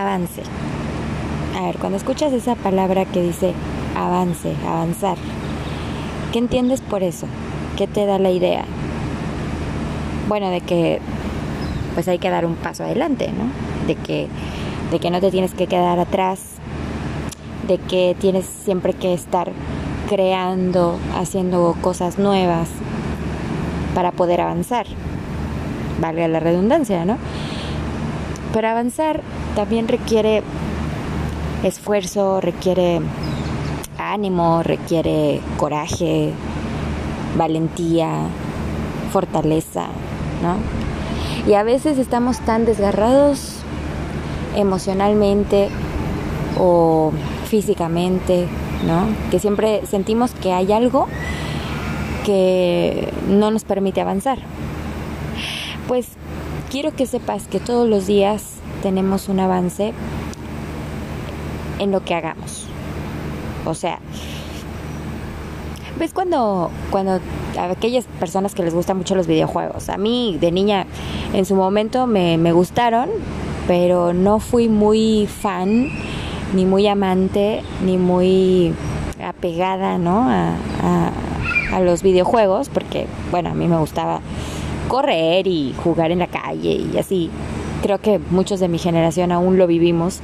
avance. A ver, cuando escuchas esa palabra que dice avance, avanzar, ¿qué entiendes por eso? ¿Qué te da la idea? Bueno, de que pues hay que dar un paso adelante, ¿no? De que, de que no te tienes que quedar atrás, de que tienes siempre que estar creando, haciendo cosas nuevas para poder avanzar. Valga la redundancia, ¿no? Pero avanzar también requiere esfuerzo, requiere ánimo, requiere coraje, valentía, fortaleza, ¿no? Y a veces estamos tan desgarrados emocionalmente o físicamente, ¿no? Que siempre sentimos que hay algo que no nos permite avanzar. Pues quiero que sepas que todos los días tenemos un avance en lo que hagamos. O sea, ¿ves cuando, cuando a aquellas personas que les gustan mucho los videojuegos? A mí de niña en su momento me, me gustaron, pero no fui muy fan, ni muy amante, ni muy apegada ¿no? a, a los videojuegos, porque bueno, a mí me gustaba correr y jugar en la calle y así. Creo que muchos de mi generación aún lo vivimos.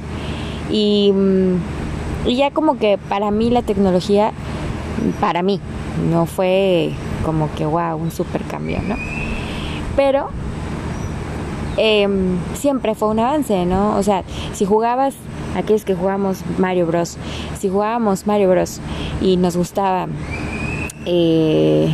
Y, mm, y ya como que para mí la tecnología, para mí, no fue como que wow, un super cambio, ¿no? Pero em, siempre fue un avance, ¿no? O sea, si jugabas, aquellos que jugamos Mario Bros, si jugábamos Mario Bros y nos gustaba eh,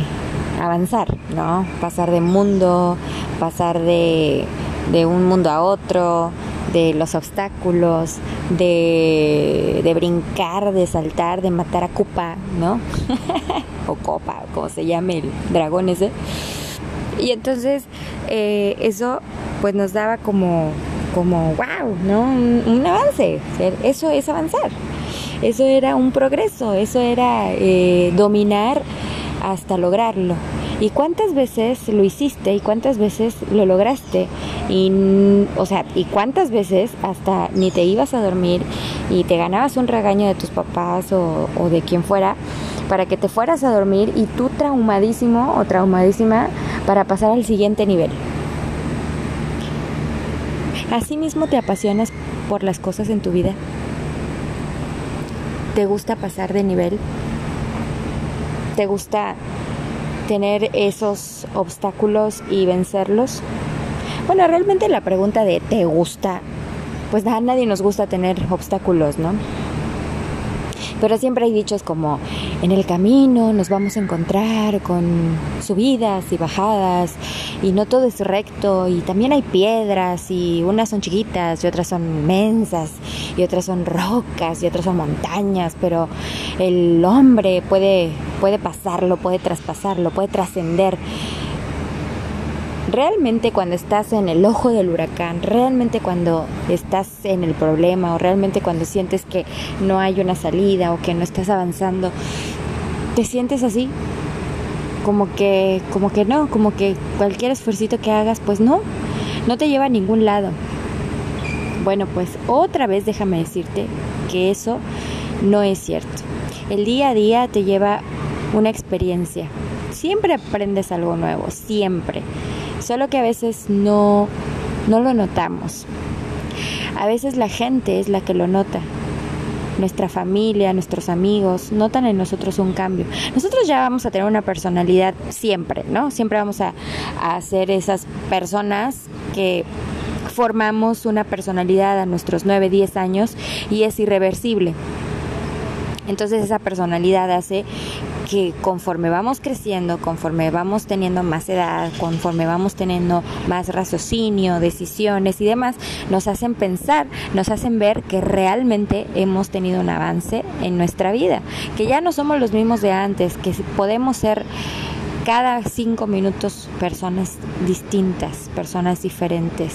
avanzar, ¿no? Pasar de mundo, pasar de, de un mundo a otro, de los obstáculos, de, de brincar, de saltar, de matar a Cupa, ¿no? o Copa, como se llame el dragón ese. Y entonces eh, eso pues nos daba como, como wow, ¿no? Un, avance. Eso es avanzar. Eso era un progreso, eso era eh, dominar hasta lograrlo. ¿Y cuántas veces lo hiciste y cuántas veces lo lograste? Y, o sea, ¿y cuántas veces hasta ni te ibas a dormir y te ganabas un regaño de tus papás o, de quien fuera para que te fueras a dormir y tú traumadísimo o traumadísima para pasar al siguiente nivel? ¿Asimismo te apasionas por las cosas en tu vida? ¿Te gusta pasar de nivel? ¿Te gusta tener esos obstáculos y vencerlos? Bueno, realmente la pregunta de ¿te gusta? Pues a nadie nos gusta tener obstáculos, ¿no? Pero siempre hay dichos como, en el camino nos vamos a encontrar con subidas y bajadas y no todo es recto y también hay piedras y unas son chiquitas y otras son mensas y otras son rocas y otras son montañas, pero el hombre puede, puede pasarlo, puede traspasarlo, puede trascender realmente cuando estás en el ojo del huracán, realmente cuando estás en el problema o realmente cuando sientes que no hay una salida o que no estás avanzando, te sientes así, como que, como que no, como que cualquier esfuerzo que hagas, pues no, no te lleva a ningún lado. Bueno, pues otra vez déjame decirte que eso no es cierto. El día a día te lleva una experiencia. Siempre aprendes algo nuevo, siempre solo que a veces no, no lo notamos. A veces la gente es la que lo nota. Nuestra familia, nuestros amigos, notan en nosotros un cambio. Nosotros ya vamos a tener una personalidad siempre, ¿no? Siempre vamos a, a ser esas personas que formamos una personalidad a nuestros 9, 10 años y es irreversible. Entonces esa personalidad hace que conforme vamos creciendo, conforme vamos teniendo más edad, conforme vamos teniendo más raciocinio, decisiones y demás, nos hacen pensar, nos hacen ver que realmente hemos tenido un avance en nuestra vida, que ya no somos los mismos de antes, que podemos ser cada cinco minutos personas distintas, personas diferentes.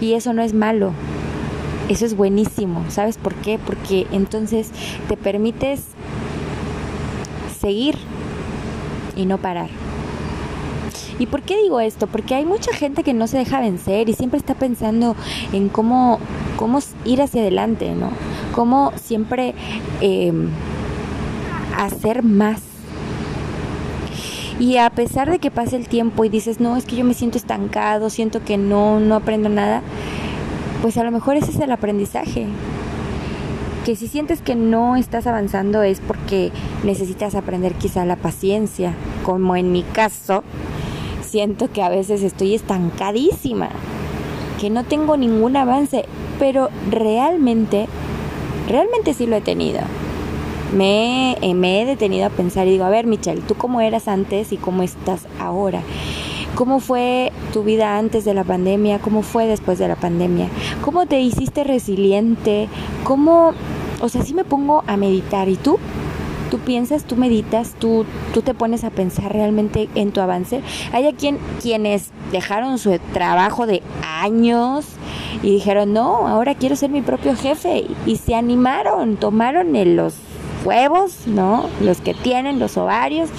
Y eso no es malo, eso es buenísimo. ¿Sabes por qué? Porque entonces te permites seguir y no parar. ¿Y por qué digo esto? Porque hay mucha gente que no se deja vencer y siempre está pensando en cómo cómo ir hacia adelante, ¿no? Cómo siempre em, hacer más. Y a pesar de que pase el tiempo y dices, no, es que yo me siento estancado, siento que no, no aprendo nada, pues a lo mejor ese es el aprendizaje. Que si sientes que no estás avanzando es porque necesitas aprender quizá la paciencia, como en mi caso, siento que a veces estoy estancadísima, que no tengo ningún avance, pero realmente, realmente sí lo he tenido. Me, eh, me he detenido a pensar y digo, a ver Michelle, ¿tú cómo eras antes y cómo estás ahora? ¿Cómo fue tu vida antes de la pandemia? ¿Cómo fue después de la pandemia? ¿Cómo te hiciste resiliente? ¿Cómo, o sea, sí me pongo a meditar y tú? tú piensas, tú meditas, tú, tú te pones a pensar realmente en tu avance. Hay a quien, quienes dejaron su trabajo de años y dijeron, no, ahora quiero ser mi propio jefe. Y se animaron, tomaron los huevos, ¿no? Los que tienen, los ovarios,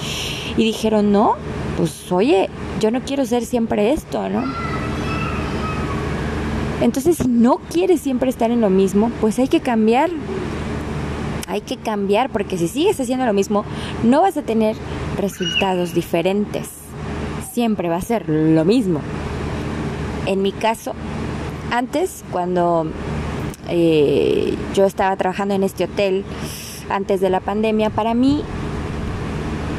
y dijeron, no, pues oye, yo no quiero ser siempre esto, ¿no? Entonces, si no quieres siempre estar en lo mismo, pues hay que cambiar hay que cambiar porque si sigues haciendo lo mismo, no vas a tener resultados diferentes. Siempre va a ser lo mismo. En mi caso, antes, cuando eh, yo estaba trabajando en este hotel, antes de la pandemia, para mí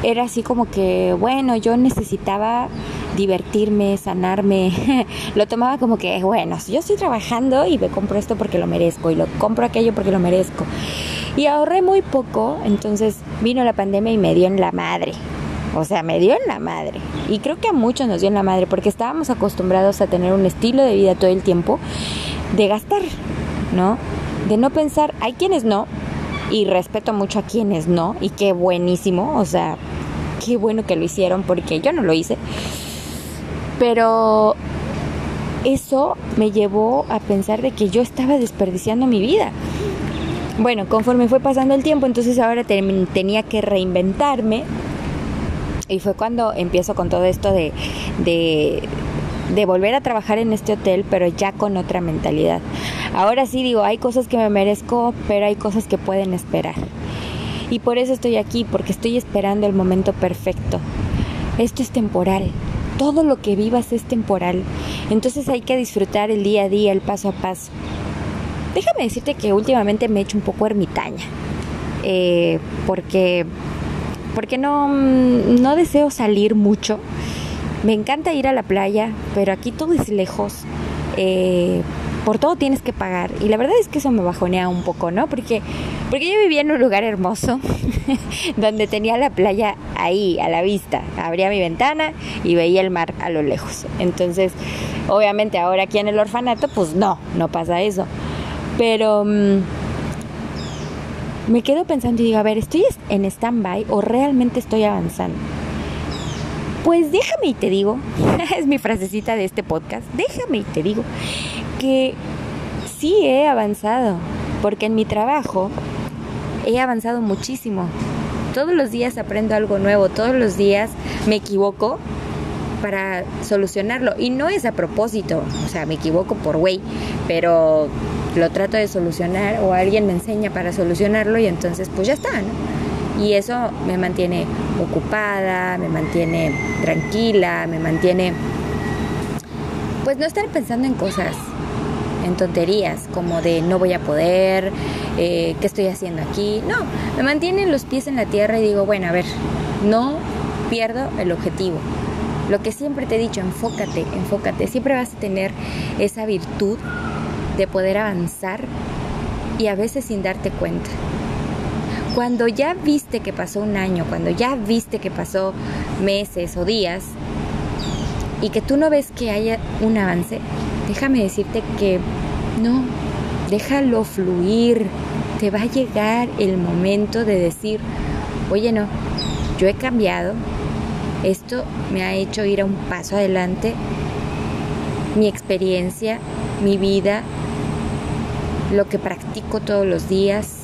era así como que, bueno, yo necesitaba divertirme, sanarme. lo tomaba como que, bueno, yo estoy trabajando y me compro esto porque lo merezco y lo compro aquello porque lo merezco. Y ahorré muy poco, entonces vino la pandemia y me dio en la madre. O sea, me dio en la madre. Y creo que a muchos nos dio en la madre porque estábamos acostumbrados a tener un estilo de vida todo el tiempo de gastar, ¿no? De no pensar, hay quienes no, y respeto mucho a quienes no, y qué buenísimo, o sea, qué bueno que lo hicieron porque yo no lo hice. Pero eso me llevó a pensar de que yo estaba desperdiciando mi vida. Bueno, conforme fue pasando el tiempo, entonces ahora tenía que reinventarme. Y fue cuando empiezo con todo esto de, de, de volver a trabajar en este hotel, pero ya con otra mentalidad. Ahora sí digo, hay cosas que me merezco, pero hay cosas que pueden esperar. Y por eso estoy aquí, porque estoy esperando el momento perfecto. Esto es temporal. Todo lo que vivas es temporal. Entonces hay que disfrutar el día a día, el paso a paso. Déjame decirte que últimamente me he hecho un poco ermitaña. Eh, porque porque no, no deseo salir mucho. Me encanta ir a la playa, pero aquí todo es lejos. Eh, por todo tienes que pagar. Y la verdad es que eso me bajonea un poco, ¿no? Porque, porque yo vivía en un lugar hermoso, donde tenía la playa ahí, a la vista. Abría mi ventana y veía el mar a lo lejos. Entonces, obviamente ahora aquí en el orfanato, pues no, no pasa eso. Pero mm, me quedo pensando y digo, a ver, ¿estoy en stand-by o realmente estoy avanzando? Pues déjame y te digo, es mi frasecita de este podcast, déjame y te digo que sí he avanzado, porque en mi trabajo he avanzado muchísimo. Todos los días aprendo algo nuevo, todos los días me equivoco para solucionarlo. Y no es a propósito, o sea, me equivoco por güey, pero lo trato de solucionar o alguien me enseña para solucionarlo y entonces pues ya está, ¿no? Y eso me mantiene ocupada, me mantiene tranquila, me mantiene pues no estar pensando en cosas, en tonterías, como de no voy a poder, eh, qué estoy haciendo aquí. No, me mantiene los pies en la tierra y digo, bueno, a ver, no pierdo el objetivo. Lo que siempre te he dicho, enfócate, enfócate. Siempre vas a tener esa virtud de poder avanzar y a veces sin darte cuenta. Cuando ya viste que pasó un año, cuando ya viste que pasó meses o días y que tú no ves que haya un avance, déjame decirte que no, déjalo fluir. Te va a llegar el momento de decir, oye no, yo he cambiado, esto me ha hecho ir a un paso adelante, mi experiencia, mi vida lo que practico todos los días,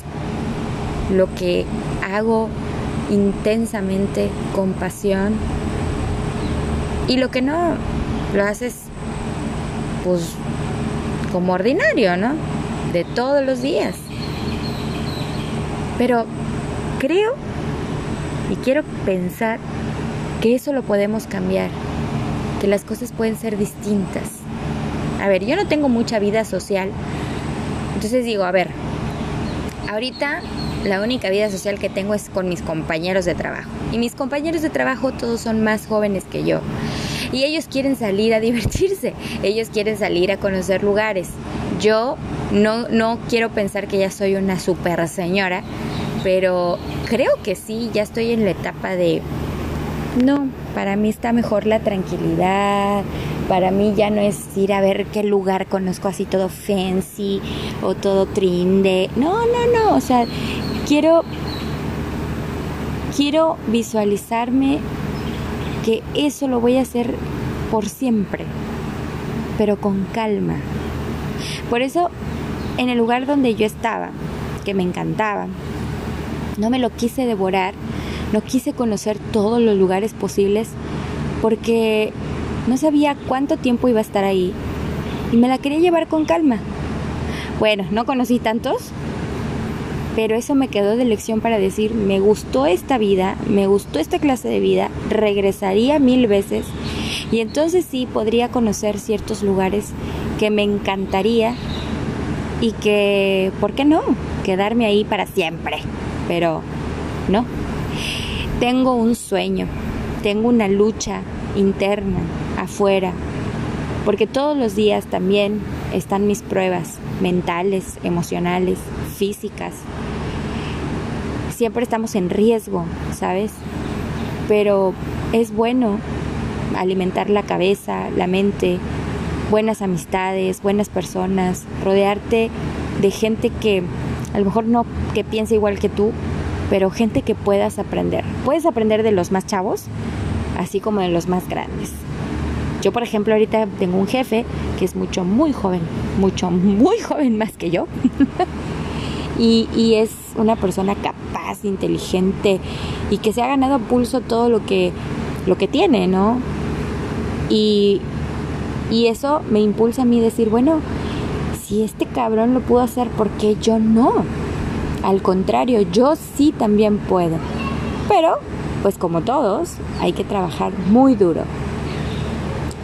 lo que hago intensamente con pasión y lo que no lo haces pues como ordinario, ¿no? de todos los días. Pero creo y quiero pensar que eso lo podemos cambiar, que las cosas pueden ser distintas. A ver, yo no tengo mucha vida social, entonces digo, a ver, ahorita la única vida social que tengo es con mis compañeros de trabajo. Y mis compañeros de trabajo todos son más jóvenes que yo. Y ellos quieren salir a divertirse, ellos quieren salir a conocer lugares. Yo no, no quiero pensar que ya soy una super señora, pero creo que sí, ya estoy en la etapa de, no, para mí está mejor la tranquilidad, para mí ya no es ir a ver qué lugar conozco así todo fancy o todo trinde, no, no, no, o sea, quiero, quiero visualizarme que eso lo voy a hacer por siempre, pero con calma. Por eso, en el lugar donde yo estaba, que me encantaba, no me lo quise devorar, no quise conocer todos los lugares posibles porque no sabía cuánto tiempo iba a estar ahí y me la quería llevar con calma. Bueno, no conocí tantos, pero eso me quedó de lección para decir, me gustó esta vida, me gustó esta clase de vida, regresaría mil veces y entonces sí podría conocer ciertos lugares que me encantaría y que, ¿por qué no? Quedarme ahí para siempre pero no. Tengo un sueño, tengo una lucha interna, afuera, porque todos los días también están mis pruebas mentales, emocionales, físicas. Siempre estamos en riesgo, ¿sabes? Pero es bueno alimentar la cabeza, la mente, buenas amistades, buenas personas, rodearte de gente que a lo mejor no que piense igual que tú, pero gente que puedas aprender. Puedes aprender de los más chavos, así como de los más grandes. Yo, por ejemplo, ahorita tengo un jefe que es mucho, muy joven, mucho, muy joven más que yo. y, y, es una persona capaz, inteligente y que se ha ganado pulso todo lo que, lo que tiene, ¿no? Y, y eso me impulsa a mí decir, bueno, si este cabrón lo pudo hacer, ¿por qué yo no? Al contrario, yo sí también puedo. Pero, pues como todos, hay que trabajar muy duro.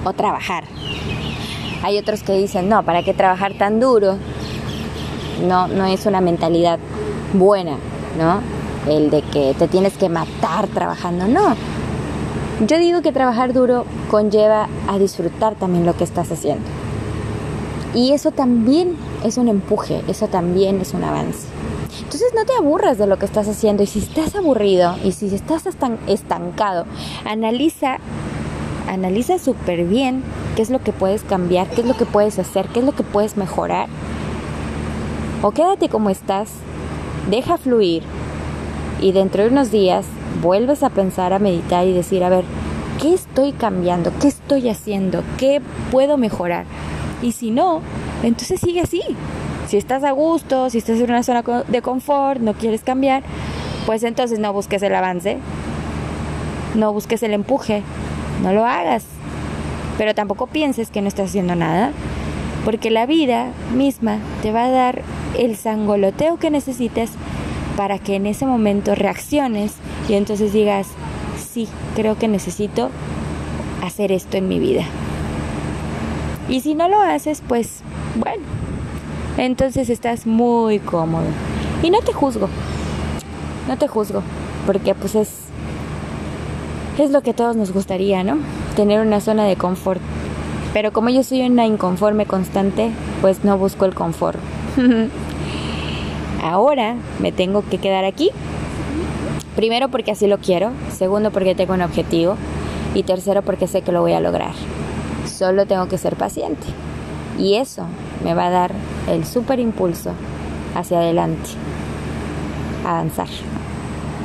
O trabajar. Hay otros que dicen, no, ¿para qué trabajar tan duro? No, no es una mentalidad buena, ¿no? El de que te tienes que matar trabajando, no. Yo digo que trabajar duro conlleva a disfrutar también lo que estás haciendo. Y eso también es un empuje, eso también es un avance. Entonces no te aburras de lo que estás haciendo y si estás aburrido y si estás estancado, analiza, analiza súper bien qué es lo que puedes cambiar, qué es lo que puedes hacer, qué es lo que puedes mejorar. O quédate como estás, deja fluir y dentro de unos días vuelves a pensar, a meditar y decir, a ver, ¿qué estoy cambiando? ¿Qué estoy haciendo? ¿Qué puedo mejorar? Y si no, entonces sigue así. Si estás a gusto, si estás en una zona de confort, no quieres cambiar, pues entonces no busques el avance, no busques el empuje, no lo hagas. Pero tampoco pienses que no estás haciendo nada, porque la vida misma te va a dar el sangoloteo que necesites para que en ese momento reacciones y entonces digas, sí, creo que necesito hacer esto en mi vida. Y si no lo haces, pues bueno, entonces estás muy cómodo. Y no te juzgo, no te juzgo, porque pues es, es lo que a todos nos gustaría, ¿no? Tener una zona de confort. Pero como yo soy una inconforme constante, pues no busco el confort. Ahora me tengo que quedar aquí. Primero porque así lo quiero, segundo porque tengo un objetivo y tercero porque sé que lo voy a lograr. Solo tengo que ser paciente. Y eso me va a dar el super impulso hacia adelante, avanzar.